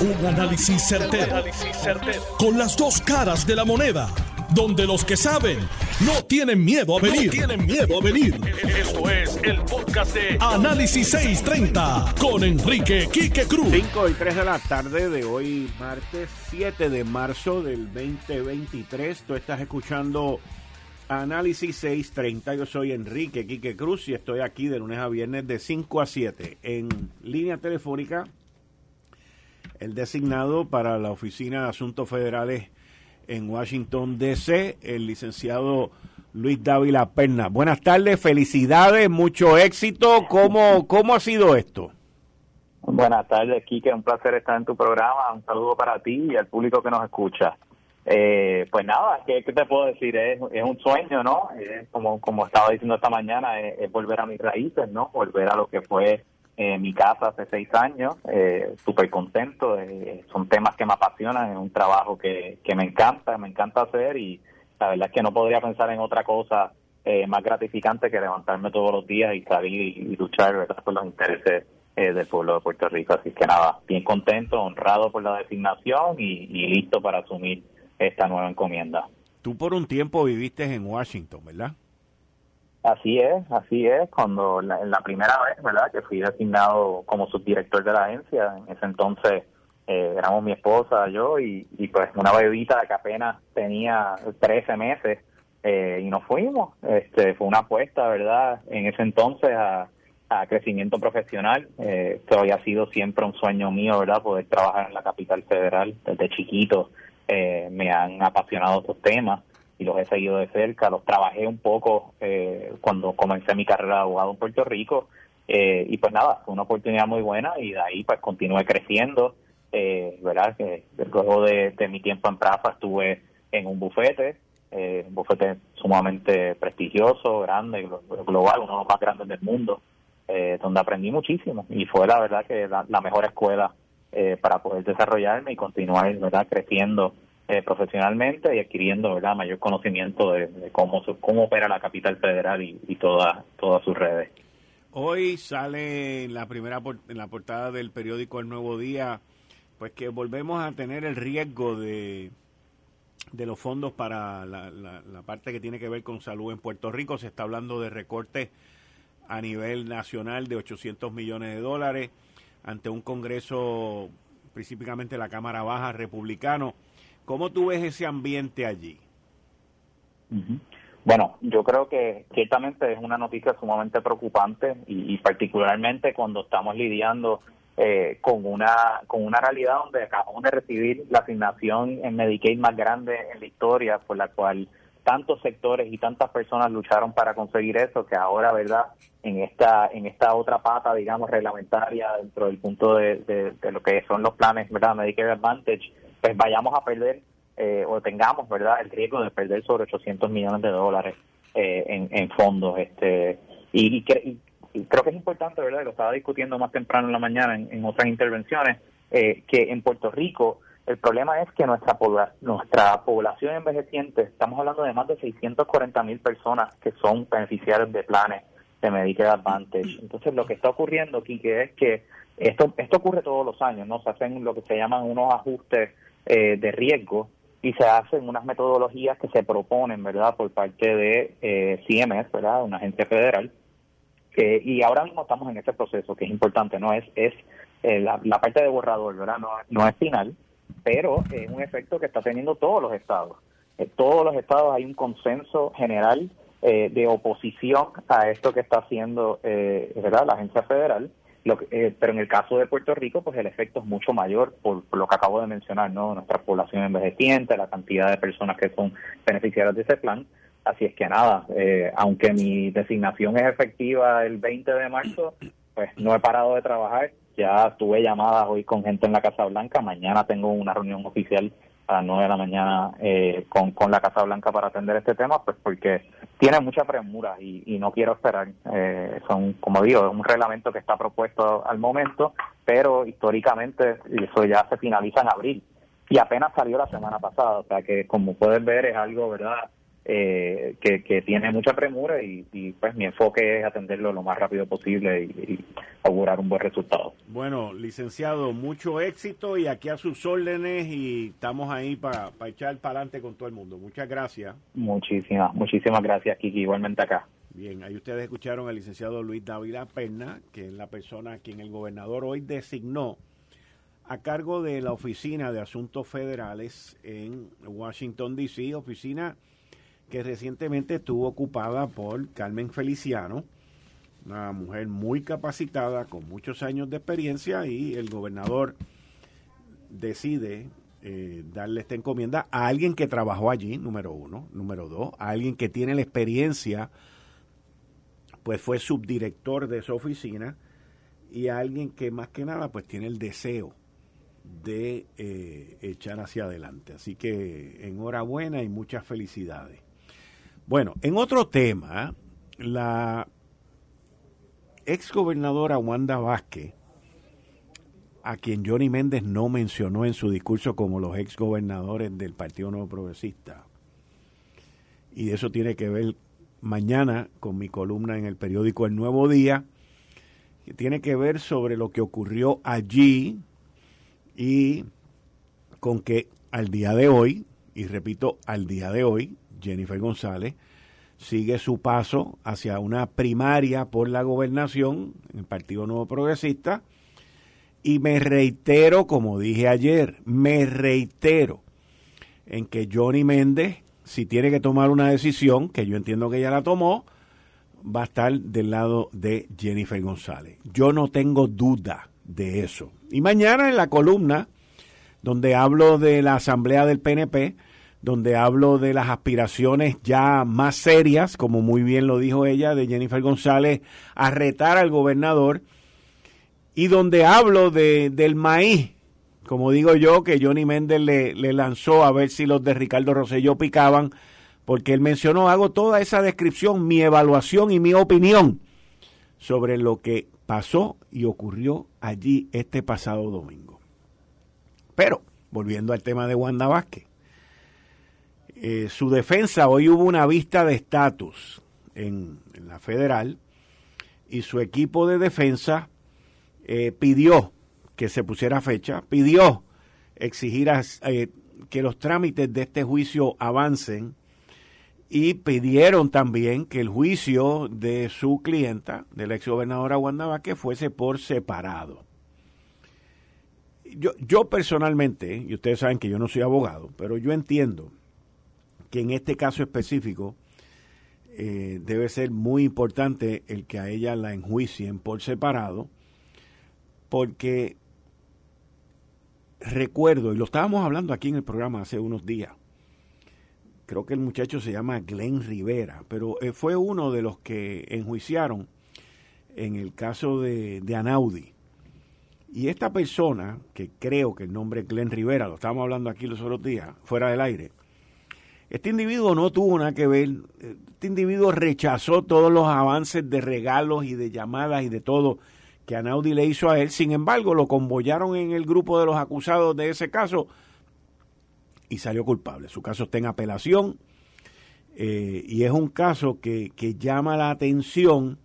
Un análisis certero, Con las dos caras de la moneda. Donde los que saben no tienen miedo a venir. tienen miedo a venir. Esto es el podcast de Análisis 630 con Enrique Quique Cruz. 5 y 3 de la tarde de hoy, martes 7 de marzo del 2023. Tú estás escuchando Análisis 630. Yo soy Enrique Quique Cruz y estoy aquí de lunes a viernes de 5 a 7 en línea telefónica. El designado para la Oficina de Asuntos Federales en Washington, D.C., el licenciado Luis Dávila Perna. Buenas tardes, felicidades, mucho éxito. ¿Cómo, cómo ha sido esto? Buenas tardes, Kike. Un placer estar en tu programa. Un saludo para ti y al público que nos escucha. Eh, pues nada, ¿qué, te puedo decir? Es, un sueño, ¿no? como, como estaba diciendo esta mañana, es, volver a mis raíces, ¿no? Volver a lo que fue eh, mi casa hace seis años, eh, súper contento, eh, son temas que me apasionan, es un trabajo que, que me encanta, me encanta hacer y la verdad es que no podría pensar en otra cosa eh, más gratificante que levantarme todos los días y salir y, luchar ¿verdad? por los intereses del pueblo de Puerto Rico. Así que nada, bien contento, honrado por la designación y, y listo para asumir esta nueva encomienda. Tú por un tiempo viviste en Washington, ¿verdad? Así es, así es. Cuando la, la primera vez, ¿verdad? Que fui designado como subdirector de la agencia, en ese entonces eh, éramos mi esposa, yo y, pues una bebita que apenas tenía 13 meses eh, y nos fuimos. Este, fue una apuesta, ¿verdad? En ese entonces a, crecimiento profesional. Eh, esto había sido siempre un sueño mío, ¿verdad? Poder trabajar en la capital federal desde chiquito. Eh, me han apasionado estos temas y los he seguido de cerca. Los trabajé un poco eh, cuando comencé mi carrera de abogado en Puerto Rico. Eh, y pues nada, fue una oportunidad muy buena y de ahí pues continué creciendo. Eh, ¿verdad? Que luego de, mi tiempo en Prafa estuve en un bufete, eh, un bufete sumamente prestigioso, grande, global, uno de los más grandes del mundo, eh, donde aprendí muchísimo y fue la verdad que la, la mejor escuela eh, para poder desarrollarme y continuar verdad creciendo eh, profesionalmente y adquiriendo ¿verdad? mayor conocimiento de, cómo, cómo opera la capital federal y, y todas sus redes. Hoy sale en la primera en la portada del periódico El Nuevo Día, pues que volvemos a tener el riesgo de, de los fondos para la, la, parte que tiene que ver con salud en Puerto Rico. Se está hablando de recortes a nivel nacional de 800 millones de dólares ante un Congreso, principalmente la Cámara Baja republicano. ¿Cómo tú ves ese ambiente allí? Bueno, yo creo que ciertamente es una noticia sumamente preocupante y, particularmente cuando estamos lidiando eh, con una con una realidad donde acabamos de recibir la asignación en Medicaid más grande en la historia, por la cual tantos sectores y tantas personas lucharon para conseguir eso, que ahora, ¿verdad? En esta en esta otra pata, digamos, reglamentaria dentro del punto de, de lo que son los planes, ¿verdad? Medicaid Advantage, pues vayamos a perder eh, o tengamos verdad el riesgo de perder sobre 800 millones de dólares eh, en, en, fondos este y, creo que es importante verdad lo estaba discutiendo más temprano en la mañana en, otras intervenciones eh, que en Puerto Rico el problema es que nuestra nuestra población envejeciente estamos hablando de más de 640 mil personas que son beneficiarios de planes de Medicare Advantage. Entonces lo que está ocurriendo aquí que es que esto esto ocurre todos los años no se hacen lo que se llaman unos ajustes eh, de riesgo y se hacen unas metodologías que se proponen, ¿verdad?, por parte de eh, CMS, ¿verdad?, una agencia federal. Eh, y ahora mismo estamos en ese proceso que es importante, ¿no? Es, es eh, la, parte de borrador, ¿verdad? No, no es final, pero es un efecto que está teniendo todos los estados. En todos los estados hay un consenso general de oposición a esto que está haciendo, ¿verdad?, la agencia federal eh, pero en el caso de Puerto Rico, pues el efecto es mucho mayor por, lo que acabo de mencionar, ¿no? Nuestra población envejeciente, la cantidad de personas que son beneficiarias de ese plan. Así es que nada, eh, aunque mi designación es efectiva el 20 de marzo, pues no he parado de trabajar. Ya tuve llamadas hoy con gente en la Casa Blanca. Mañana tengo una reunión oficial a las 9 de la mañana eh, con, con la Casa Blanca para atender este tema, pues porque tiene mucha premura y, y no quiero esperar. Eh, son, como digo, un reglamento que está propuesto al momento, pero históricamente eso ya se finaliza en abril y apenas salió la semana pasada, o sea que como pueden ver es algo, ¿verdad? Eh, que, tiene mucha premura y, pues mi enfoque es atenderlo lo más rápido posible y, augurar un buen resultado. Bueno, licenciado, mucho éxito y aquí a sus órdenes y estamos ahí para echar para adelante con todo el mundo. Muchas gracias. Muchísimas, muchísimas gracias, Kiki, igualmente acá. Bien, ahí ustedes escucharon al licenciado Luis Dávila Perna, que es la persona a quien el gobernador hoy designó a cargo de la Oficina de Asuntos Federales en Washington, D.C., oficina que recientemente estuvo ocupada por Carmen Feliciano, una mujer muy capacitada, con muchos años de experiencia, y el gobernador decide eh, darle esta encomienda a alguien que trabajó allí, número uno, número dos, a alguien que tiene la experiencia, pues fue subdirector de esa oficina, y a alguien que más que nada, pues tiene el deseo de eh, echar hacia adelante. Así que enhorabuena y muchas felicidades. Bueno, en otro tema, la ex gobernadora Wanda Vázquez, a quien Johnny Méndez no mencionó en su discurso como los ex gobernadores del Partido Nuevo Progresista, y eso tiene que ver mañana con mi columna en el periódico El Nuevo Día, que tiene que ver sobre lo que ocurrió allí y con que al día de hoy, y repito, al día de hoy, Jennifer González, sigue su paso hacia una primaria por la gobernación en el Partido Nuevo Progresista. Y me reitero, como dije ayer, me reitero en que Johnny Méndez, si tiene que tomar una decisión, que yo entiendo que ella la tomó, va a estar del lado de Jennifer González. Yo no tengo duda de eso. Y mañana en la columna, donde hablo de la asamblea del PNP, donde hablo de las aspiraciones ya más serias, como muy bien lo dijo ella, de Jennifer González, a retar al gobernador, y donde hablo de, del maíz, como digo yo, que Johnny Méndez le, lanzó a ver si los de Ricardo Rosselló picaban, porque él mencionó, hago toda esa descripción, mi evaluación y mi opinión sobre lo que pasó y ocurrió allí este pasado domingo. Pero, volviendo al tema de Wanda Vázquez, eh, su defensa, hoy hubo una vista de estatus en, la federal y su equipo de defensa eh, pidió que se pusiera fecha, pidió exigir eh, que los trámites de este juicio avancen y pidieron también que el juicio de su clienta, de la exgobernadora Wanda Vázquez, fuese por separado. Yo, yo personalmente, y ustedes saben que yo no soy abogado, pero yo entiendo que en este caso específico eh, debe ser muy importante el que a ella la enjuicien por separado, porque recuerdo, y lo estábamos hablando aquí en el programa hace unos días, creo que el muchacho se llama Glenn Rivera, pero eh, fue uno de los que enjuiciaron en el caso de, de Anaudi. Y esta persona, que creo que el nombre es Glenn Rivera, lo estábamos hablando aquí los otros días, fuera del aire, este individuo no tuvo nada que ver, este individuo rechazó todos los avances de regalos y de llamadas y de todo que Anaudi le hizo a él, sin embargo lo convoyaron en el grupo de los acusados de ese caso y salió culpable. Su caso está en apelación eh, y es un caso que, que llama la atención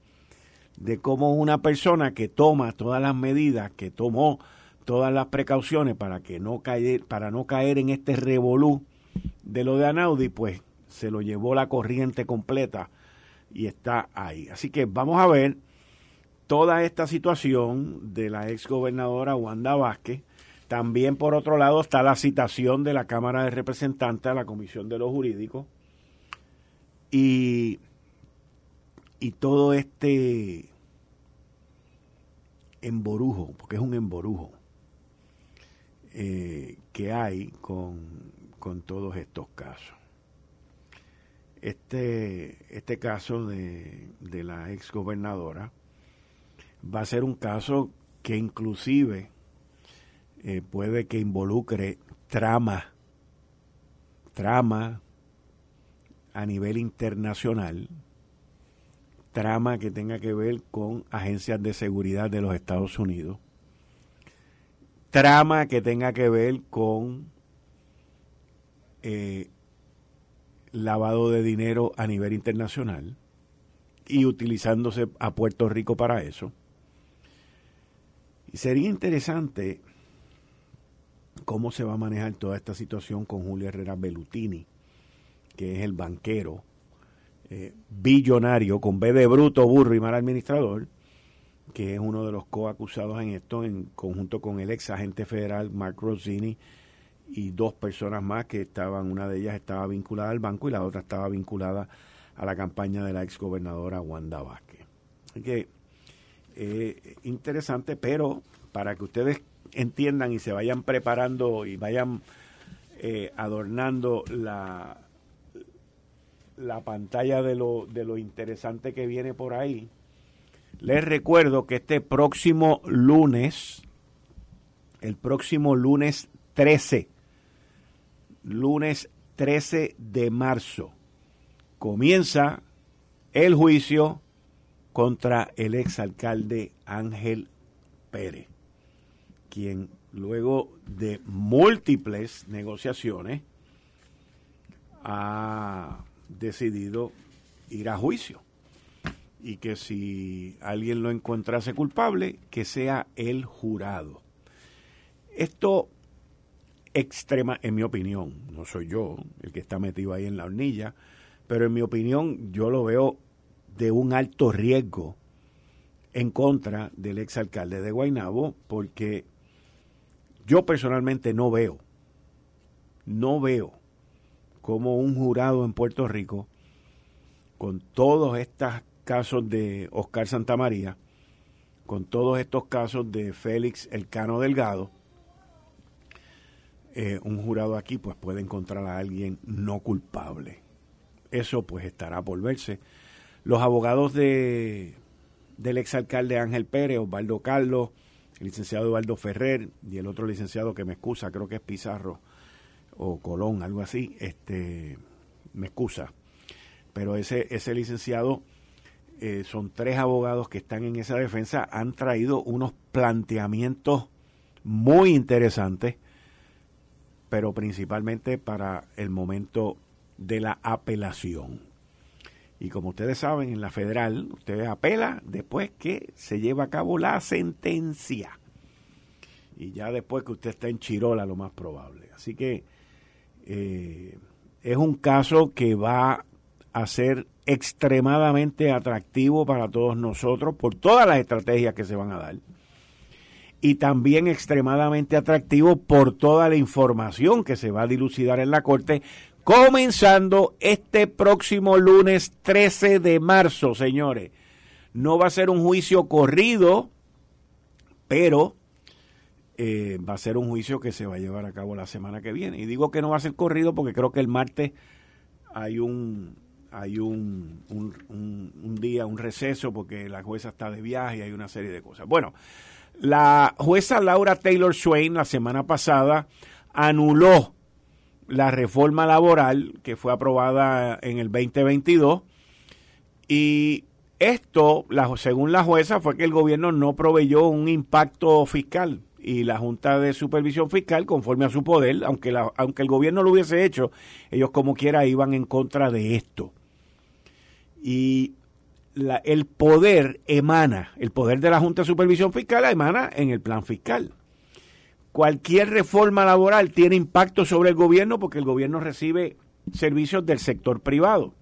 de cómo una persona que toma todas las medidas, que tomó todas las precauciones para que no caer, para no caer en este revolú, de lo de Anaudi, pues se lo llevó la corriente completa y está ahí. Así que vamos a ver toda esta situación de la ex gobernadora Wanda Vázquez. También por otro lado está la citación de la Cámara de Representantes a la Comisión de los Jurídicos y, y todo este emborujo, porque es un emborujo eh, que hay con con todos estos casos. Este, este caso de, de la ex gobernadora va a ser un caso que inclusive eh, puede que involucre trama, trama a nivel internacional, trama que tenga que ver con agencias de seguridad de los Estados Unidos, trama que tenga que ver con eh, lavado de dinero a nivel internacional y utilizándose a Puerto Rico para eso. Y sería interesante cómo se va a manejar toda esta situación con Julio Herrera Bellutini, que es el banquero eh, billonario, con B de bruto, burro y mal administrador, que es uno de los coacusados en esto, en conjunto con el ex agente federal Mark Rossini y dos personas más que estaban, una de ellas estaba vinculada al banco y la otra estaba vinculada a la campaña de la ex gobernadora Wanda Vázquez. Así que eh, interesante, pero para que ustedes entiendan y se vayan preparando y vayan eh, adornando la, la pantalla de lo, de lo interesante que viene por ahí, les recuerdo que este próximo lunes, el próximo lunes 13, lunes 13 de marzo, comienza el juicio contra el exalcalde Ángel Pérez, quien luego de múltiples negociaciones ha decidido ir a juicio y que si alguien lo encontrase culpable, que sea el jurado. Esto extrema, en mi opinión, no soy yo el que está metido ahí en la hornilla, pero en mi opinión yo lo veo de un alto riesgo en contra del exalcalde de Guaynabo, porque yo personalmente no veo, no veo como un jurado en Puerto Rico, con todos estos casos de Oscar Santamaría, con todos estos casos de Félix Elcano Delgado, eh, un jurado aquí pues puede encontrar a alguien no culpable. Eso pues estará por verse. Los abogados de, del exalcalde Ángel Pérez, Osvaldo Carlos, el licenciado Eduardo Ferrer y el otro licenciado que me excusa, creo que es Pizarro, o Colón, algo así, este, me excusa. Pero ese, ese licenciado, eh, son tres abogados que están en esa defensa, han traído unos planteamientos muy interesantes, pero principalmente para el momento de la apelación. Y como ustedes saben, en la federal, usted apela después que se lleva a cabo la sentencia. Y ya después que usted está en Chirola, lo más probable. Así que eh, es un caso que va a ser extremadamente atractivo para todos nosotros por todas las estrategias que se van a dar. Y también extremadamente atractivo por toda la información que se va a dilucidar en la Corte, comenzando este próximo lunes 13 de marzo, señores. No va a ser un juicio corrido, pero eh, va a ser un juicio que se va a llevar a cabo la semana que viene. Y digo que no va a ser corrido porque creo que el martes hay un hay un, un, día, un receso, porque la jueza está de viaje y hay una serie de cosas. Bueno, la jueza Laura Taylor Swain la semana pasada anuló la reforma laboral que fue aprobada en el 2022 y esto, según la jueza, fue que el gobierno no proveyó un impacto fiscal y la Junta de Supervisión Fiscal, conforme a su poder, aunque, aunque el gobierno lo hubiese hecho, ellos como quiera iban en contra de esto. Y el poder emana, el poder de la Junta de Supervisión Fiscal emana en el plan fiscal. Cualquier reforma laboral tiene impacto sobre el gobierno porque el gobierno recibe servicios del sector privado.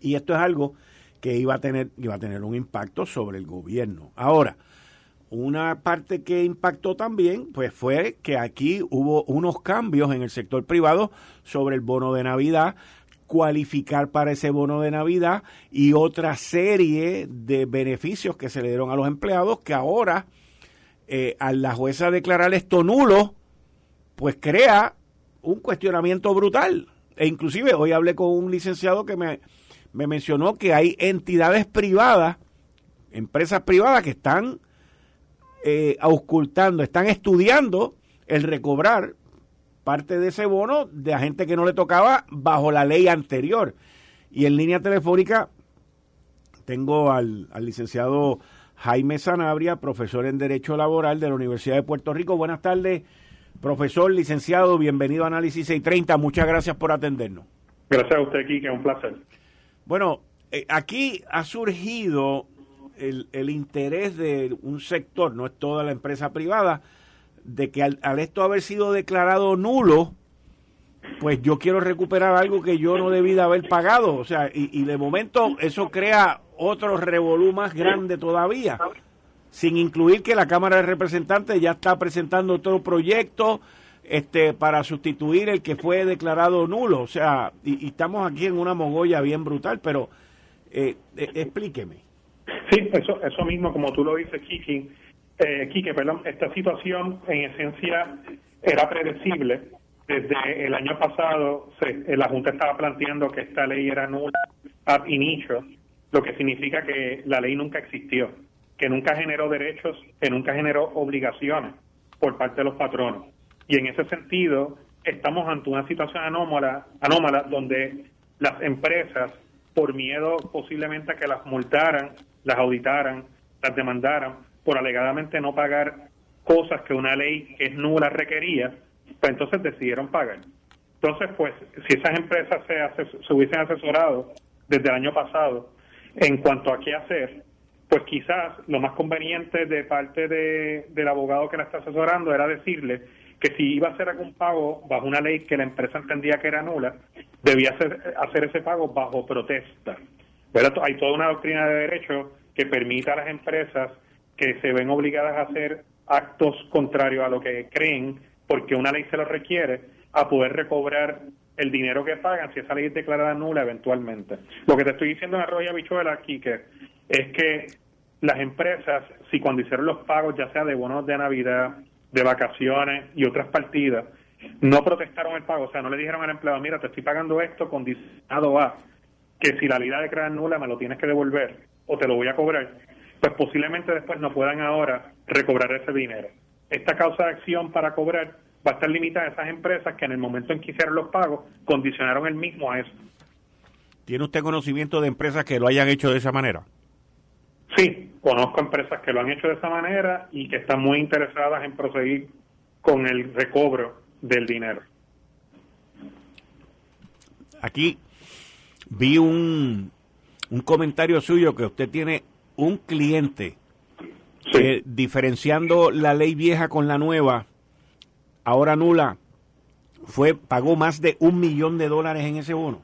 Y esto es algo que iba a tener, iba a tener un impacto sobre el gobierno. Ahora, una parte que impactó también, pues fue que aquí hubo unos cambios en el sector privado sobre el bono de Navidad, cualificar para ese bono de Navidad y otra serie de beneficios que se le dieron a los empleados que ahora, eh, a la jueza declarar esto nulo, pues crea un cuestionamiento brutal. E inclusive hoy hablé con un licenciado que me, me mencionó que hay entidades privadas, empresas privadas que están eh, auscultando, están estudiando el recobrar parte de ese bono de a gente que no le tocaba bajo la ley anterior. Y en línea telefónica tengo al, al licenciado Jaime Sanabria, profesor en Derecho Laboral de la Universidad de Puerto Rico. Buenas tardes, profesor, licenciado, bienvenido a Análisis 630. Muchas gracias por atendernos. Gracias a usted, Kike, un placer. Bueno, eh, aquí ha surgido el, el, interés de un sector, no es toda la empresa privada, de que al, esto haber sido declarado nulo, pues yo quiero recuperar algo que yo no debí de haber pagado. O sea, y, y de momento eso crea otro revolú más grande todavía, sin incluir que la Cámara de Representantes ya está presentando otro proyecto este, para sustituir el que fue declarado nulo. O sea, y, estamos aquí en una mogolla bien brutal, pero eh, eh, explíqueme. Sí, eso, eso mismo, como tú lo dices, Kiki. Eh, Kike, perdón, esta situación en esencia era predecible. Desde el año pasado se, la Junta estaba planteando que esta ley era nula ab inicio, lo que significa que la ley nunca existió, que nunca generó derechos, que nunca generó obligaciones por parte de los patronos. Y en ese sentido, estamos ante una situación anómala, anómala donde las empresas, por miedo posiblemente a que las multaran, las auditaran, las demandaran, por alegadamente no pagar cosas que una ley que es nula requería, pues entonces decidieron pagar. Entonces, pues, si esas empresas se, se hubiesen asesorado desde el año pasado en cuanto a qué hacer, pues quizás lo más conveniente de parte de, del abogado que la está asesorando era decirle que si iba a hacer algún pago bajo una ley que la empresa entendía que era nula, debía hacer, hacer ese pago bajo protesta. Pero hay toda una doctrina de derecho que permite a las empresas que se ven obligadas a hacer actos contrarios a lo que creen, porque una ley se lo requiere, a poder recobrar el dinero que pagan si esa ley es declarada nula eventualmente. Lo que te estoy diciendo en Arroyo Bichuela aquí que es que las empresas, si cuando hicieron los pagos, ya sea de bonos de Navidad, de vacaciones y otras partidas, no protestaron el pago, o sea, no le dijeron al empleado, mira, te estoy pagando esto condicionado a que si la ley de crear nula me lo tienes que devolver o te lo voy a cobrar, pues posiblemente después no puedan ahora recobrar ese dinero. Esta causa de acción para cobrar va a estar limitada a esas empresas que en el momento en que hicieron los pagos condicionaron el mismo a eso. ¿Tiene usted conocimiento de empresas que lo hayan hecho de esa manera? Sí, conozco empresas que lo han hecho de esa manera y que están muy interesadas en proseguir con el recobro del dinero. Aquí vi un, un comentario suyo que usted tiene un cliente que diferenciando la ley vieja con la nueva, ahora nula, fue pagó más de un millón de dólares en ese bono.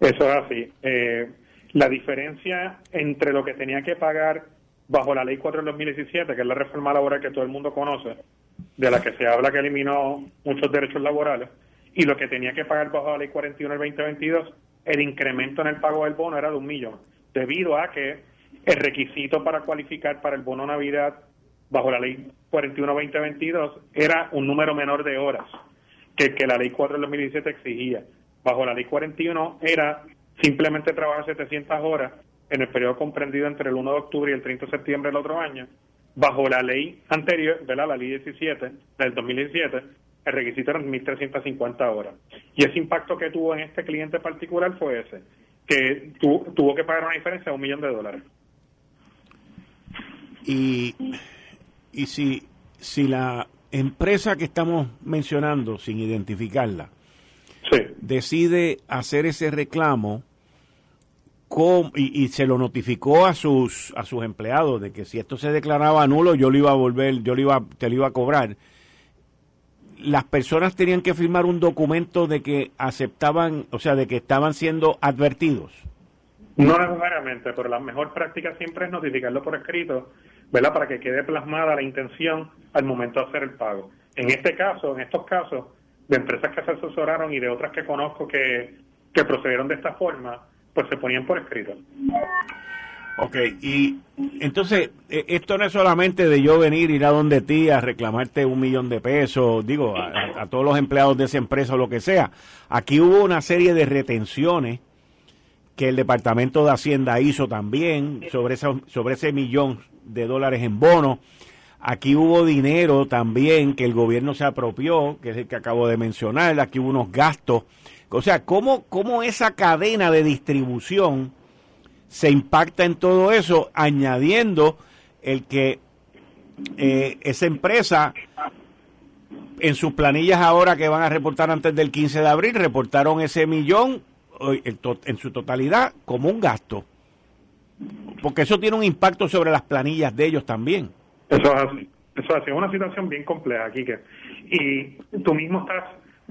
Eso es así. Eh, la diferencia entre lo que tenía que pagar bajo la Ley 4 del 2017, que es la reforma laboral que todo el mundo conoce, de la que se habla que eliminó muchos derechos laborales, y lo que tenía que pagar bajo la Ley 41 del 2022, el incremento en el pago del bono era de un millón, debido a que el requisito para cualificar para el bono Navidad bajo la Ley 41-2022 era un número menor de horas que que la Ley 4 del 2017 exigía. Bajo la Ley 41 era simplemente trabajar 700 horas en el periodo comprendido entre el 1 de octubre y el 30 de septiembre del otro año, bajo la ley anterior, ¿verdad? la ley 17 del 2017, el requisito era 1.350 horas. Y ese impacto que tuvo en este cliente particular fue ese, que tuvo que pagar una diferencia de un millón de dólares. Y, y si, si la empresa que estamos mencionando, sin identificarla, decide hacer ese reclamo, y, se lo notificó a sus a sus empleados de que si esto se declaraba nulo yo lo iba a volver yo lo iba te lo iba a cobrar. Las personas tenían que firmar un documento de que aceptaban o sea de que estaban siendo advertidos no necesariamente pero la mejor práctica siempre es notificarlo por escrito verdad para que quede plasmada la intención al momento de hacer el pago en este caso en estos casos de empresas que se asesoraron y de otras que conozco que que procedieron de esta forma pues se ponían por escrito. Ok, y entonces, e, esto no es solamente de yo venir, ir a donde ti a reclamarte un millón de pesos, digo, a, todos los empleados de esa empresa o lo que sea. Aquí hubo una serie de retenciones que el Departamento de Hacienda hizo también sobre, sobre ese millón de dólares en bonos. Aquí hubo dinero también que el gobierno se apropió, que es el que acabo de mencionar. Aquí hubo unos gastos o sea, ¿cómo, cómo esa cadena de distribución se impacta en todo eso, añadiendo el que eh, esa empresa en sus planillas ahora que van a reportar antes del 15 de abril, reportaron ese millón, en su totalidad como un gasto. Porque eso tiene un impacto sobre las planillas de ellos también. Eso es así. Eso es una situación bien compleja, Kike. Y tú mismo estás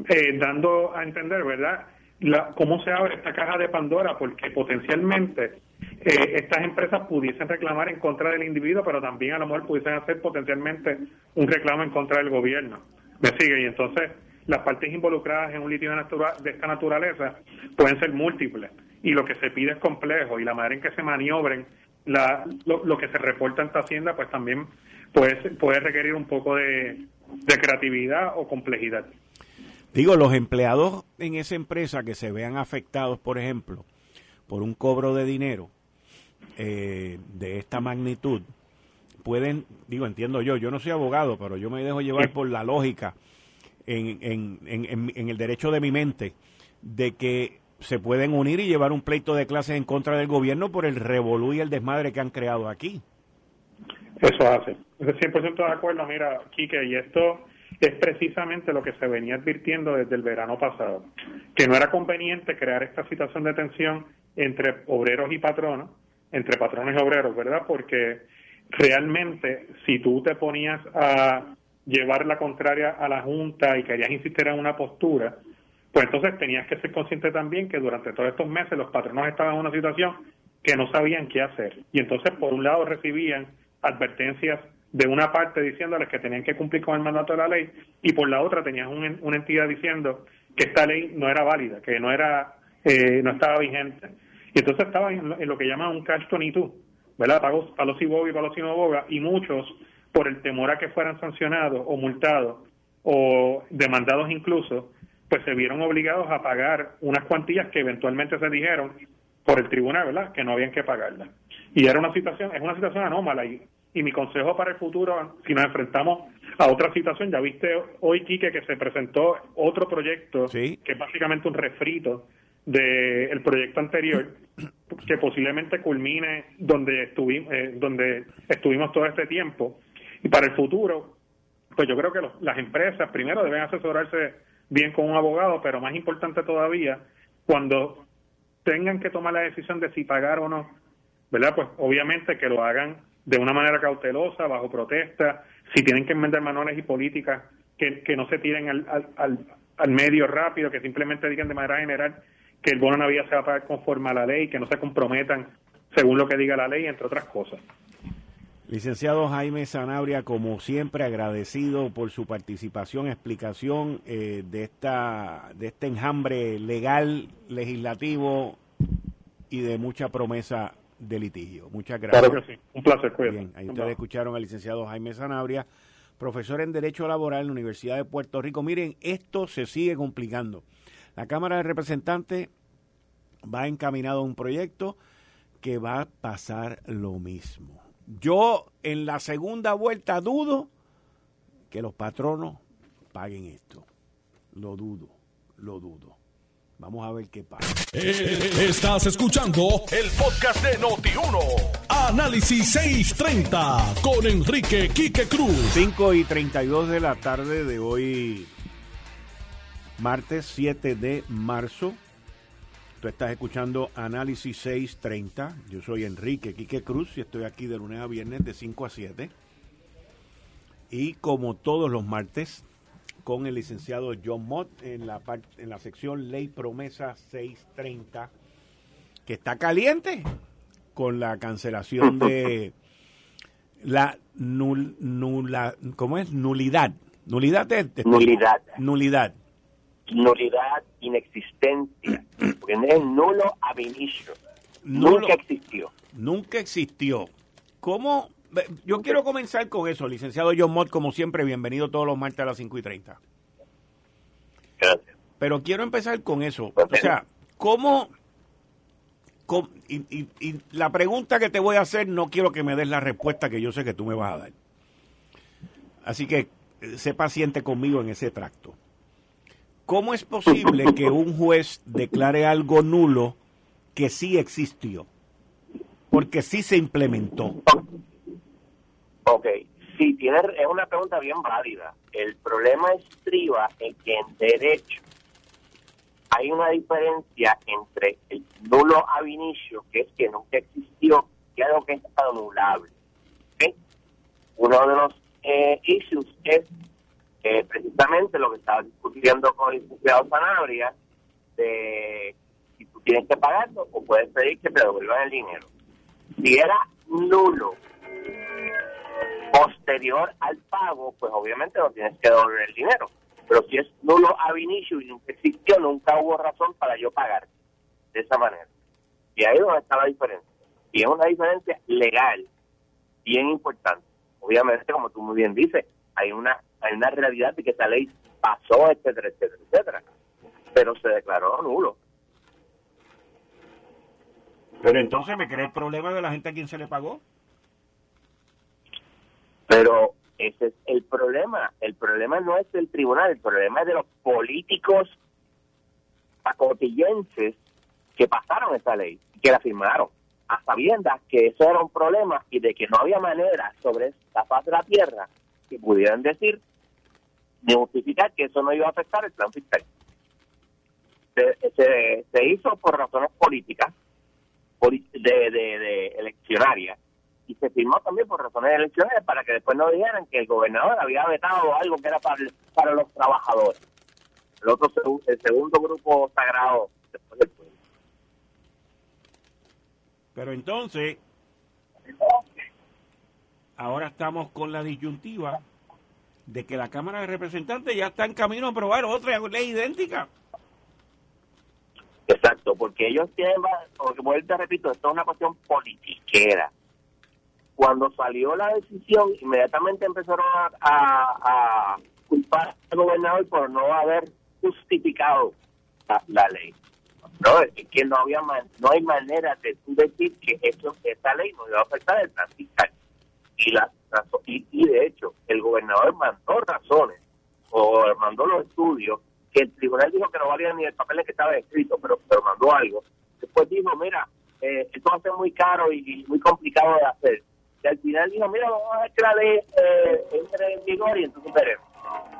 eh, dando a entender, ¿verdad? La, cómo se abre esta caja de Pandora, porque potencialmente eh, estas empresas pudiesen reclamar en contra del individuo, pero también a lo mejor pudiesen hacer potencialmente un reclamo en contra del gobierno. ¿Me sigue? Y entonces las partes involucradas en un litigio de esta naturaleza pueden ser múltiples y lo que se pide es complejo y la manera en que se maniobren la, lo, que se reporta en esta hacienda pues también puede, puede requerir un poco de, creatividad o complejidad. Digo, los empleados en esa empresa que se vean afectados, por ejemplo, por un cobro de dinero eh, de esta magnitud, pueden, digo, entiendo yo, yo no soy abogado, pero yo me dejo llevar por la lógica en, en, en, en el derecho de mi mente de que se pueden unir y llevar un pleito de clases en contra del gobierno por el revolú y el desmadre que han creado aquí. Eso hace. 100% de acuerdo. Mira, Quique, y esto es precisamente lo que se venía advirtiendo desde el verano pasado, que no era conveniente crear esta situación de tensión entre obreros y patronos, entre patrones y obreros, ¿verdad? Porque realmente si tú te ponías a llevar la contraria a la Junta y querías insistir en una postura, pues entonces tenías que ser consciente también que durante todos estos meses los patronos estaban en una situación que no sabían qué hacer. Y entonces, por un lado, recibían advertencias de una parte diciéndoles que tenían que cumplir con el mandato de la ley y por la otra tenías una entidad diciendo que esta ley no era válida, que no era eh, no estaba vigente. Y entonces estaban en lo, que llaman un catch 22, ¿verdad? Palos, palos y boga y palos y no boga, y muchos, por el temor a que fueran sancionados o multados o demandados incluso, pues se vieron obligados a pagar unas cuantías que eventualmente se dijeron por el tribunal, ¿verdad? Que no habían que pagarlas. Y era una situación, es una situación anómala y, y mi consejo para el futuro, si nos enfrentamos a otra situación, ya viste hoy, Quique, que se presentó otro proyecto, que es básicamente un refrito del proyecto anterior, que posiblemente culmine donde estuvimos, eh, donde estuvimos todo este tiempo. Y para el futuro, pues yo creo que las empresas primero deben asesorarse bien con un abogado, pero más importante todavía, cuando tengan que tomar la decisión de si pagar o no, ¿verdad? Pues obviamente que lo hagan de una manera cautelosa, bajo protesta, si tienen que enmendar manuales y políticas, que, que no se tiren al, al, al, medio rápido, que simplemente digan de manera general que el bono Navidad se va a pagar conforme a la ley, que no se comprometan según lo que diga la ley, entre otras cosas. Licenciado Jaime Sanabria, como siempre, agradecido por su participación, explicación eh, de esta de este enjambre legal, legislativo y de mucha promesa de litigio. Muchas gracias. Claro que sí. Un placer. Bien, ahí ustedes escucharon al licenciado Jaime Sanabria, profesor en Derecho Laboral en la Universidad de Puerto Rico. Miren, esto se sigue complicando. La Cámara de Representantes va encaminado a un proyecto que va a pasar lo mismo yo en la segunda vuelta dudo que los patronos paguen esto. Lo dudo, lo dudo. Vamos a ver qué pasa. Eh, estás escuchando el podcast de Noti1. Análisis 630 con Enrique Quique Cruz. 5 y 32 de la tarde de hoy, martes 7 de marzo Tú estás escuchando Análisis 630. Yo soy Enrique Quique Cruz y estoy aquí de lunes a viernes de 5 a 7. Y como todos los martes, con el licenciado John Mott en la, en la sección Ley Promesa 630, que está caliente con la cancelación de la nula, ¿cómo es? Nulidad. Nulidad de, nulidad. Nulidad nulidad, inexistencia, porque es nulo initio. nunca existió. Nunca existió. ¿Cómo? Yo quiero comenzar con eso, licenciado John Mott, como siempre, bienvenido todos los martes a las 5 y 30. Gracias. Pero quiero empezar con eso. O sea, ¿cómo... y, y, la pregunta que te voy a hacer, no quiero que me des la respuesta que yo sé que tú me vas a dar. Así que eh, sé paciente conmigo en ese tracto. ¿Cómo es posible que un juez declare algo nulo que sí existió? Porque sí se implementó. Ok, sí, tiene, es una pregunta bien válida. El problema estriba en que en derecho hay una diferencia entre el nulo ab inicio, que es que nunca existió, y algo que es anulable. Uno de los eh, issues es precisamente lo que estaba discutiendo con el licenciado Sanabria, de si tú tienes que pagarlo o puedes pedir que te devuelvan el dinero. Si era nulo posterior al pago, pues obviamente no tienes que devolver el dinero. Pero si es nulo ab inicio y nunca existió, nunca hubo razón para yo pagar de esa manera. Y ahí es donde está la diferencia. Y es una diferencia legal bien importante. Obviamente, como tú muy bien dices, hay una hay una realidad de que esta ley pasó, etcétera, etcétera, etcétera. Pero se declaró nulo. Pero entonces me crea el problema de la gente a quien se le pagó. Pero ese es el problema. El problema no es del tribunal, el problema es de los políticos pacotillenses que pasaron esa ley y que la firmaron a sabiendas que eso era un problema y de que no había manera sobre la faz de la tierra que pudieran decir ni justificar que eso no iba a afectar el plan fiscal. Se, se, hizo por razones políticas, de, de, de eleccionarias, y se firmó también por razones eleccionarias para que después no dijeran que el gobernador había vetado algo que era para, para los trabajadores. El otro el segundo grupo sagrado después del pueblo. Pero entonces, ahora estamos con la disyuntiva de que la Cámara de Representantes ya está en camino a aprobar otra ley idéntica. Exacto, porque ellos tienen, porque vuelvo te repito, esto es una cuestión politiquera. Cuando salió la decisión, inmediatamente empezaron a, culpar al gobernador por no haber justificado la, ley. No, es que no había no hay manera de tú decir que eso, esta ley no iba a afectar el plan. Y la y, de hecho el gobernador mandó razones o mandó los estudios que el tribunal dijo que no valían ni el papel en que estaba escrito, pero, pero mandó algo. Después dijo, mira, eh, esto va a ser muy caro y, muy complicado de hacer. Y al final dijo, mira, vamos a hacer que la ley eh, entre en vigor y entonces veremos.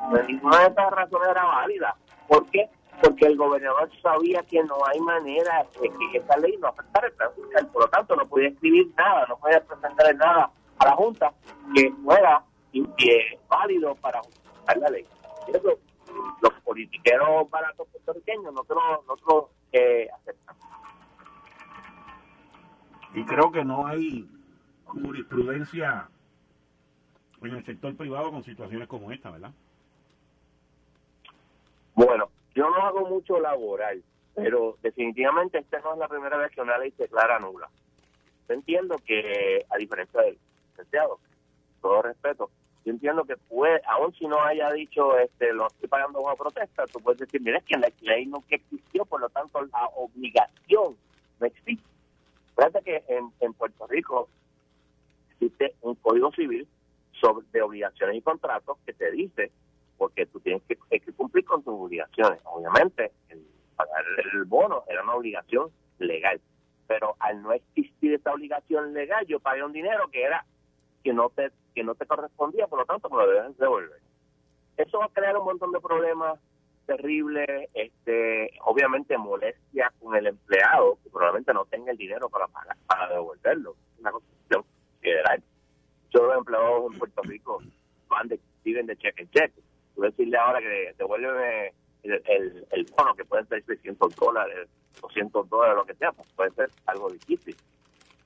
Pues ninguna de estas razones era válida. ¿Por qué? Porque el gobernador sabía que no hay manera de que esta ley no afectara el plan. Por lo tanto, no podía escribir nada, no podía presentar nada a la Junta que fuera válido para justificar la ley. Eso, los politiqueros baratos puertorriqueños nosotros, nosotros eh, aceptamos. Y creo que no hay jurisprudencia en el sector privado con situaciones como esta, ¿verdad? Bueno, yo no hago mucho laboral, pero definitivamente esta no es la primera vez que una ley se declara nula. Yo entiendo que, a diferencia de licenciado, todo respeto, yo entiendo que puede, aún si no haya dicho este lo estoy pagando una protesta, tú puedes decir, mira, es que la ley nunca existió, por lo tanto la obligación no existe. Fíjate que en, en Puerto Rico existe un código civil sobre de obligaciones y contratos que te dice porque tú tienes que, que cumplir con tus obligaciones. Obviamente, el pagar el bono era una obligación legal, pero al no existir esta obligación legal, yo pagué un dinero que era que no te que no te correspondía, por lo tanto, me lo debes devolver. Eso va a crear un montón de problemas terribles, este, obviamente molestia con el empleado, que probablemente no tenga el dinero para pagar, para devolverlo. Una cuestión federal. Muchos los empleados en Puerto Rico van de, viven de cheque en cheque. Tú decirle ahora que devuelve el, el, el bono, que puede ser 600 dólares, 200 dólares, lo que sea, pues puede ser algo difícil.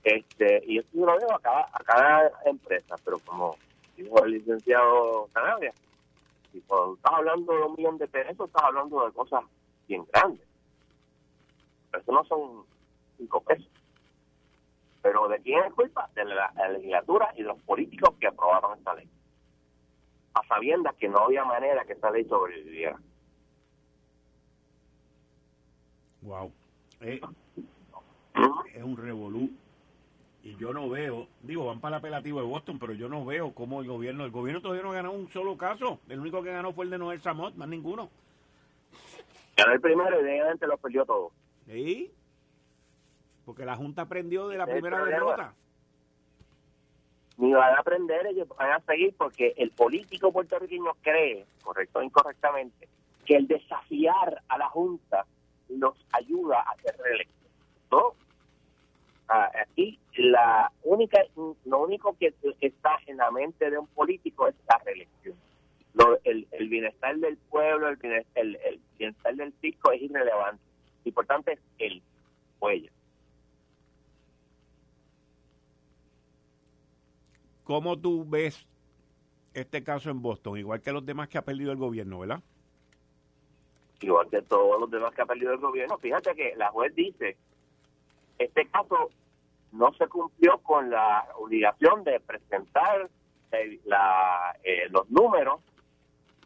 Este, y eso yo lo veo a cada, a cada empresa, pero como dijo el licenciado Canabria, y cuando estás hablando de un millón de pesos, estás hablando de cosas bien grandes. Pero eso no son cinco pesos. Pero ¿de quién es culpa? De la, legislatura y de los políticos que aprobaron esta ley. A sabiendas que no había manera que esta ley sobreviviera. Wow. Eh, es un revolú y yo no veo, digo, van para el apelativo de Boston, pero yo no veo cómo el gobierno, el gobierno todavía no ganó un solo caso, el único que ganó fue el de Noel Samot, más ninguno. Ganó el primero y de lo perdió todo. Sí, porque la Junta aprendió de la primera derrota. Ni van a aprender, ellos van a seguir porque el político puertorriqueño cree, correcto o incorrectamente, que el desafiar a la Junta los ayuda a hacer reelección. ¿no? Aquí la única, lo único que está en la mente de un político es la reelección. el, bienestar del pueblo, el bienestar, el, bienestar del fisco es irrelevante. Lo importante es él o ella. ¿Cómo tú ves este caso en Boston? Igual que los demás que ha perdido el gobierno, ¿verdad? Igual que todos los demás que ha perdido el gobierno. Fíjate que la juez dice, este caso no se cumplió con la obligación de presentar eh, la, eh, los números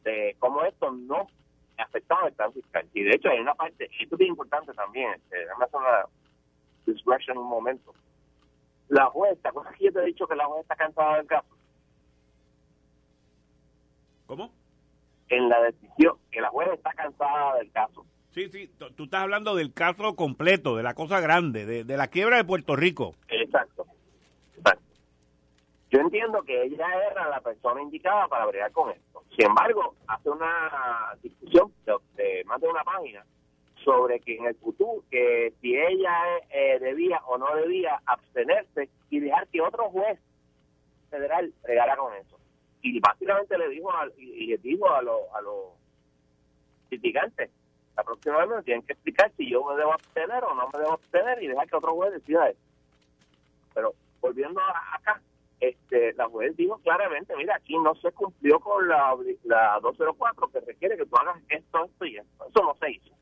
de cómo esto no afectaba el plan fiscal. Y de hecho hay una parte, esto es importante también, este, déjame hacer una discretion un momento. La juez, ¿te acuerdas que yo te he dicho que la juez está cansada del caso? ¿Cómo? En la decisión, que la juez está cansada del caso. Sí, sí, tú estás hablando del caso completo, de la cosa grande, de, la quiebra de Puerto Rico. Exacto. Yo entiendo que ella era la persona indicada para bregar con esto. Sin embargo, hace una discusión de, más de una página sobre que en el futuro, que si ella eh, debía o no debía abstenerse y dejar que otro juez federal bregara con eso. Y básicamente le dijo a, y, le dijo a los a los litigantes la próxima vez tienen que explicar si yo me debo abstener o no me debo abstener y dejar que otro juez decida eso. Pero volviendo acá, este, la juez dijo claramente, mira, aquí no se cumplió con la, la 204 que requiere que tú hagas esto, esto y esto. Eso no se hizo.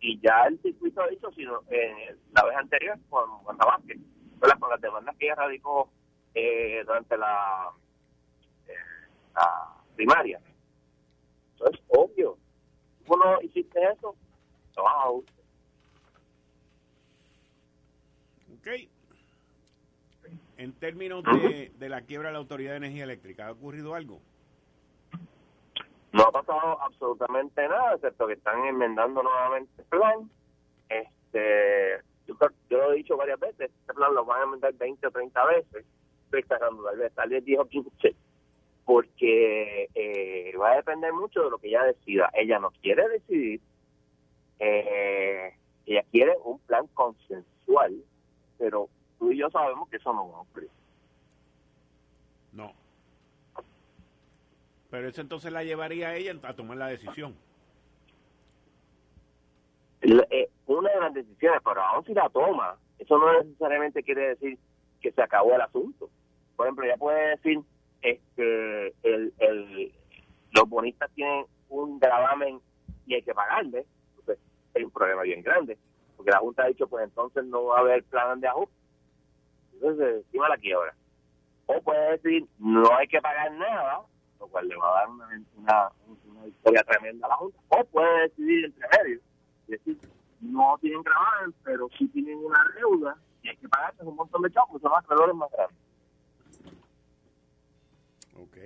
Y ya el circuito ha dicho, sino en la vez anterior con Wanda Vázquez, con las demandas que ella radicó eh, durante la, eh, la primaria. Eso es obvio tú no hiciste eso, a Ok. En términos de, de la quiebra de la Autoridad de Energía Eléctrica, ¿ha ocurrido algo? No ha pasado absolutamente nada, excepto que están enmendando nuevamente el plan. Este, yo, lo he dicho varias veces, este plan lo van a enmendar 20 o 30 veces. Estoy exagerando, tal vez, tal vez dijo 15 porque eh, va a depender mucho de lo que ella decida. Ella no quiere decidir, eh, ella quiere un plan consensual, pero tú y yo sabemos que eso no va a ocurrir. No. Pero eso entonces la llevaría a ella a tomar la decisión. Eh, una de las decisiones, pero aún si la toma, eso no necesariamente quiere decir que se acabó el asunto. Por ejemplo, ella puede decir, este el, el, los bonistas tienen un gravamen y hay que pagarle, entonces hay un problema bien grande, porque la Junta ha dicho, pues entonces no va a haber plan de ajuste. Entonces, encima la quiebra. O puede decir, no hay que pagar nada, lo cual le va a dar una, una, victoria tremenda a la Junta. O puede decidir entre medio, decir, no tienen gravamen, pero sí tienen una deuda y hay que pagarles un montón de chavos, son acreedores más grandes. Ok.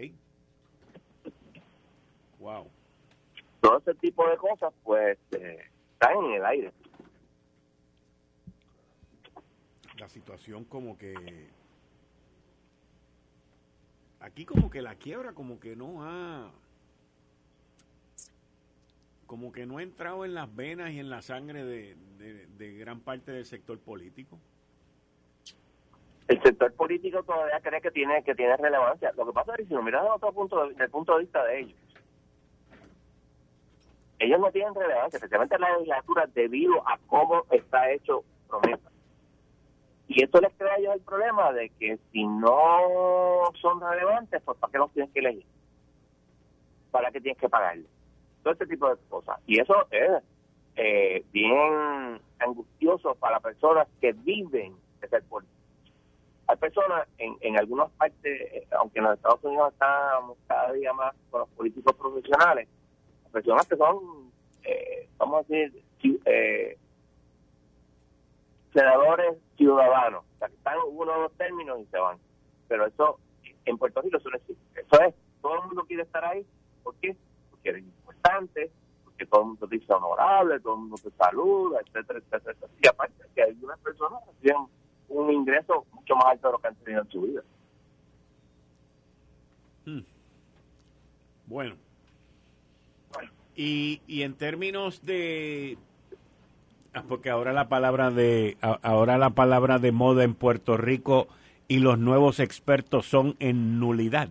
Wow. Todo ese tipo de cosas, pues, eh, están en el aire. La situación como que... Aquí como que la quiebra como que no ha... Como que no ha entrado en las venas y en la sangre de, de gran parte del sector político el sector político todavía cree que tiene que tiene relevancia. Lo que pasa es que si lo miras desde otro punto, de, punto de vista de ellos, ellos no tienen relevancia, especialmente en la legislatura, debido a cómo está hecho promesa. Y esto les crea ellos el problema de que si no son relevantes, pues ¿para qué los tienes que elegir? ¿Para qué tienes que pagarle? Todo este tipo de cosas. Y eso es eh, bien angustioso para personas que viven de ser políticos hay personas en, en algunas partes, eh, aunque en los Estados Unidos estamos cada día más con los políticos profesionales, personas que son, eh, vamos a decir, eh, senadores ciudadanos, o sea, que están uno o dos términos y se van. Pero eso, en Puerto Rico eso no existe. Eso es, todo el mundo quiere estar ahí. ¿Por qué? Porque eres importante, porque todo el mundo te dice honorable, todo el mundo te saluda, etcétera, etcétera, etcétera. Y aparte que algunas personas reciben un ingreso mucho más alto de lo que han tenido en su vida. Hmm. Bueno. Y, y en términos de Ah, porque ahora la palabra de ahora la palabra de moda en Puerto Rico y los nuevos expertos son en nulidad.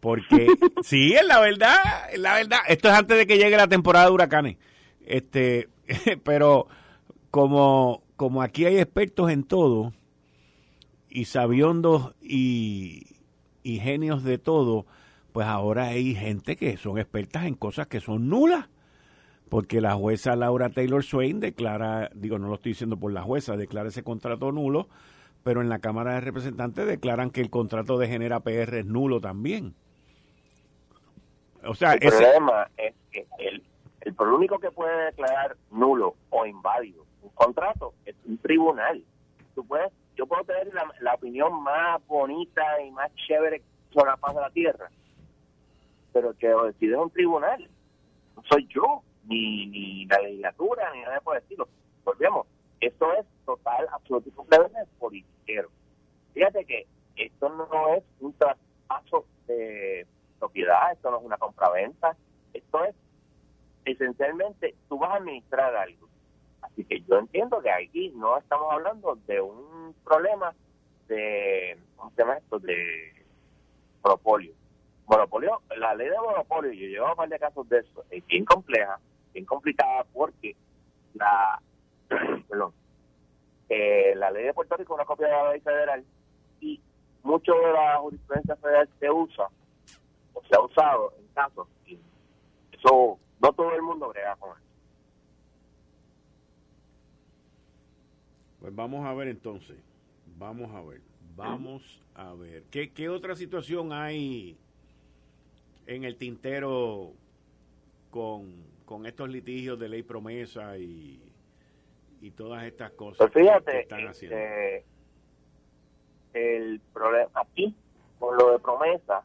Porque sí, es la verdad, es la verdad. Esto es antes de que llegue la temporada de huracanes. Este, pero como como aquí hay expertos en todo y sabiondos y, y genios de todo, pues ahora hay gente que son expertas en cosas que son nulas porque la jueza Laura Taylor Swain declara, digo, no lo estoy diciendo por la jueza, declara ese contrato nulo, pero en la Cámara de Representantes declaran que el contrato de Genera PR es nulo también. O sea, el problema es que el, el, único que puede declarar nulo o inválido un contrato es un tribunal. Tú puedes, yo puedo tener la, la opinión más bonita y más chévere sobre la paz de la tierra, pero que lo decide un tribunal, no soy yo ni, ni la legislatura, ni nada por el. Volvemos, esto es total, absoluto y completamente politiquero. Fíjate que esto no es un traspaso de propiedad, esto no es una compraventa, esto es esencialmente tú vas a administrar algo. Así que yo entiendo que aquí no estamos hablando de un problema de, ¿cómo se llama esto? De monopolio. Monopolio, la ley de monopolio, yo llevo un par de casos de eso, es bien compleja, bien complicada porque la, perdón, eh, la ley de Puerto Rico es una copia de la ley federal y mucho de la jurisprudencia federal se usa o se ha usado en casos y eso no todo el mundo brega con eso. Pues vamos a ver entonces, vamos a ver, vamos a ver. ¿Qué, qué otra situación hay en el tintero con con estos litigios de ley promesa y, y todas estas cosas pues que están haciendo? Este, el problema aquí, con lo de promesa,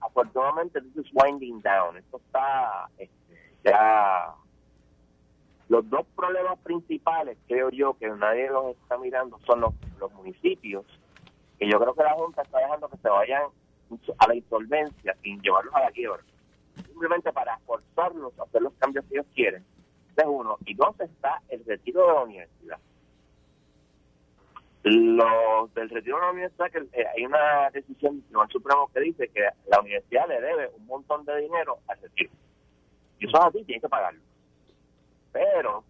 afortunadamente, this is winding down. Esto está este, ya. Los dos problemas principales, creo yo, que nadie los está mirando, son los, los municipios, que yo creo que la Junta está dejando que se vayan a la insolvencia sin llevarlos a la quiebra simplemente para forzarlos a hacer los cambios que ellos quieren. es uno. Y dos está el retiro de la universidad. Los del retiro de la universidad, que eh, hay una decisión del Supremo que dice que la universidad le debe un montón de dinero al retiro. Y eso es así, tiene que pagarlo. Pero,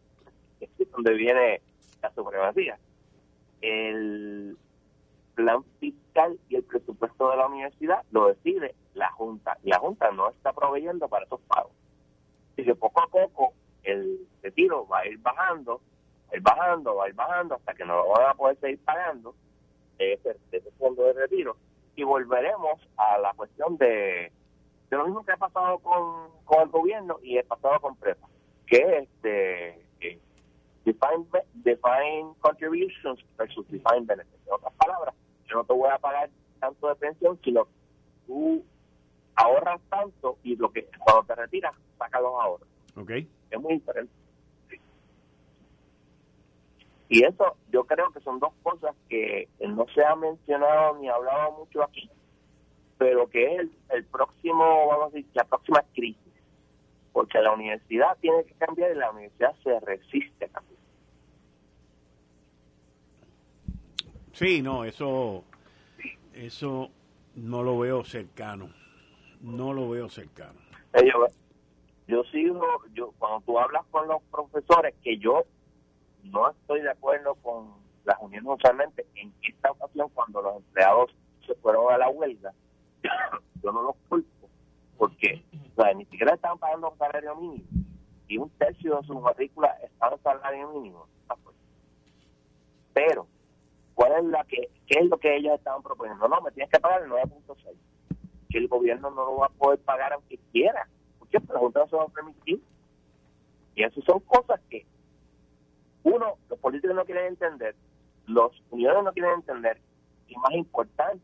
es donde viene la supremacía. El plan fiscal y el presupuesto de la universidad lo decide la Junta. Y la Junta no está proveyendo para esos pagos. Y que poco a poco el retiro va a ir bajando, va a ir bajando, va a ir bajando hasta que no lo van a poder seguir pagando de ese, fondo de retiro. Y volveremos a la cuestión de, lo mismo que ha pasado con, el gobierno y ha pasado con PREPA, que es este, eh, define, define contributions versus define benefits. En otras palabras, yo no te voy a pagar tanto de pensión, sino tú ahorras tanto y lo que cuando te retiras, saca los ahorros. Okay. Es muy diferente. Y eso yo creo que son dos cosas que no se ha mencionado ni hablado mucho aquí, pero que es el, próximo, vamos a decir, la próxima crisis. Porque la universidad tiene que cambiar y la universidad se resiste a cambiar. Sí, no, eso, eso no lo veo cercano. No lo veo cercano. Eh, yo, yo sigo, yo cuando tú hablas con los profesores, que yo no estoy de acuerdo con las uniones usualmente, en esta ocasión cuando los empleados se fueron a la huelga, yo no los culpo, porque ni siquiera estaban pagando un salario mínimo y un tercio de su matrícula estaba en salario mínimo. Pero ¿Cuál es la que, qué es lo que ellos estaban proponiendo? No, me tienes que pagar el 9.6. Que el gobierno no lo va a poder pagar aunque quiera. Porque la Junta no se va a permitir. Y eso son cosas que, uno, los políticos no quieren entender, los uniones no quieren entender, y más importante,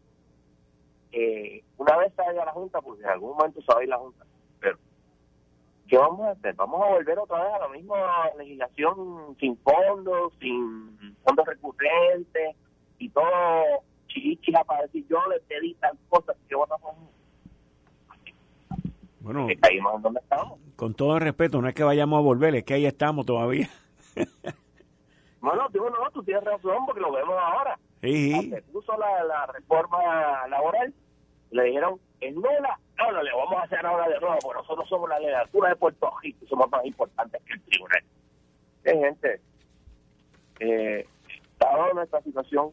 eh, una vez vaya la Junta, porque en algún momento se va a ir la Junta, pero ¿qué vamos a hacer? Vamos a volver otra vez a la misma legislación sin fondos, sin fondos recurrentes y todo chichicha para decir yo le pedí tal cosa que vos bueno, caímos donde estamos. con todo el respeto, no es que vayamos a volver, es que ahí estamos todavía. no, no, no, tú tienes razón porque lo vemos ahora. Sí. Se puso la, la reforma laboral, le dijeron, es nula, no, no, le vamos a hacer ahora de nuevo, porque nosotros somos la legislatura de Puerto Rico somos más importantes que el tribunal. gente, eh, dado nuestra situación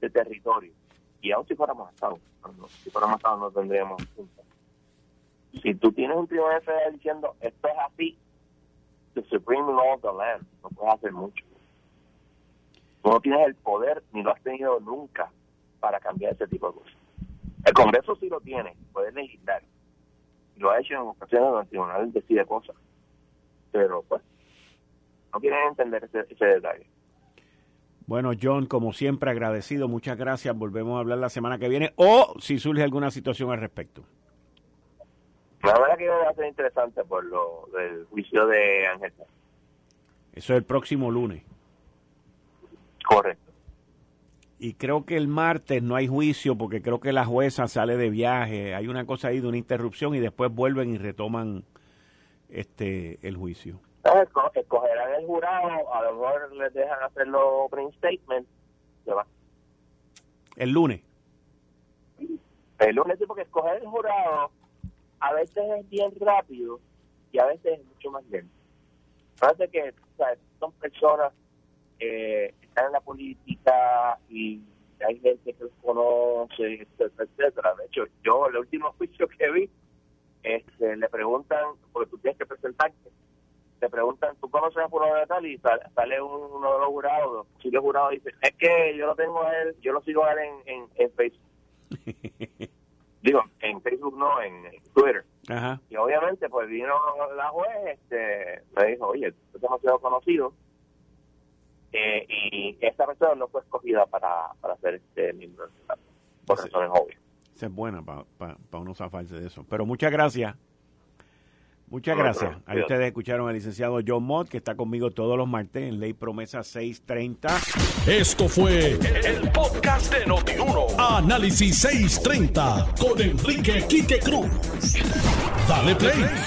de territorio, y aún si fuéramos Estados no, si fuéramos Estados no tendríamos Si tú tienes un tribunal federal diciendo esto es así, the supreme law of the land, no puedes hacer mucho. no tienes el poder ni lo has tenido nunca para cambiar ese tipo de cosas. El Congreso sí lo tiene, puede legislar. Lo ha hecho en ocasiones donde el tribunal decide cosas. Pero pues, no quieren entender ese, ese detalle. Bueno, John, como siempre, agradecido. Muchas gracias. Volvemos a hablar la semana que viene o si surge alguna situación al respecto. La verdad que va a ser interesante por lo del juicio de Ángel. Eso es el próximo lunes. Correcto. Y creo que el martes no hay juicio porque creo que la jueza sale de viaje. Hay una cosa ahí de una interrupción y después vuelven y retoman este el juicio escogerán el jurado, a lo mejor les dejan hacer los opening statements, va. El lunes. El lunes sí, porque escoger el jurado a veces es bien rápido y a veces es mucho más lento. Parece que son personas que están en la política y hay gente que los conoce, etcétera, etcétera. De hecho, yo el último juicio que vi, este, le preguntan, porque tú tienes que presentarte, te preguntan, ¿tú conoces a fulano de tal? Y sale, uno de los jurados, si los jurados dice, es que yo lo tengo a él, yo lo sigo a él en, en, Facebook. Digo, en Facebook no, en Twitter. Y obviamente, pues vino la juez, este, me dijo, oye, tú es demasiado conocido. Eh, y esta persona no fue escogida para, para ser este miembro por razones obvias. Esa es buena para pa, uno zafarse de eso. Pero muchas gracias. Muchas gracias. Ahí ustedes escucharon al licenciado John Mott, que está conmigo todos los martes en Ley Promesa 630. Esto fue el, podcast de Notiuno. Análisis 630 con Enrique Quique Cruz. Dale play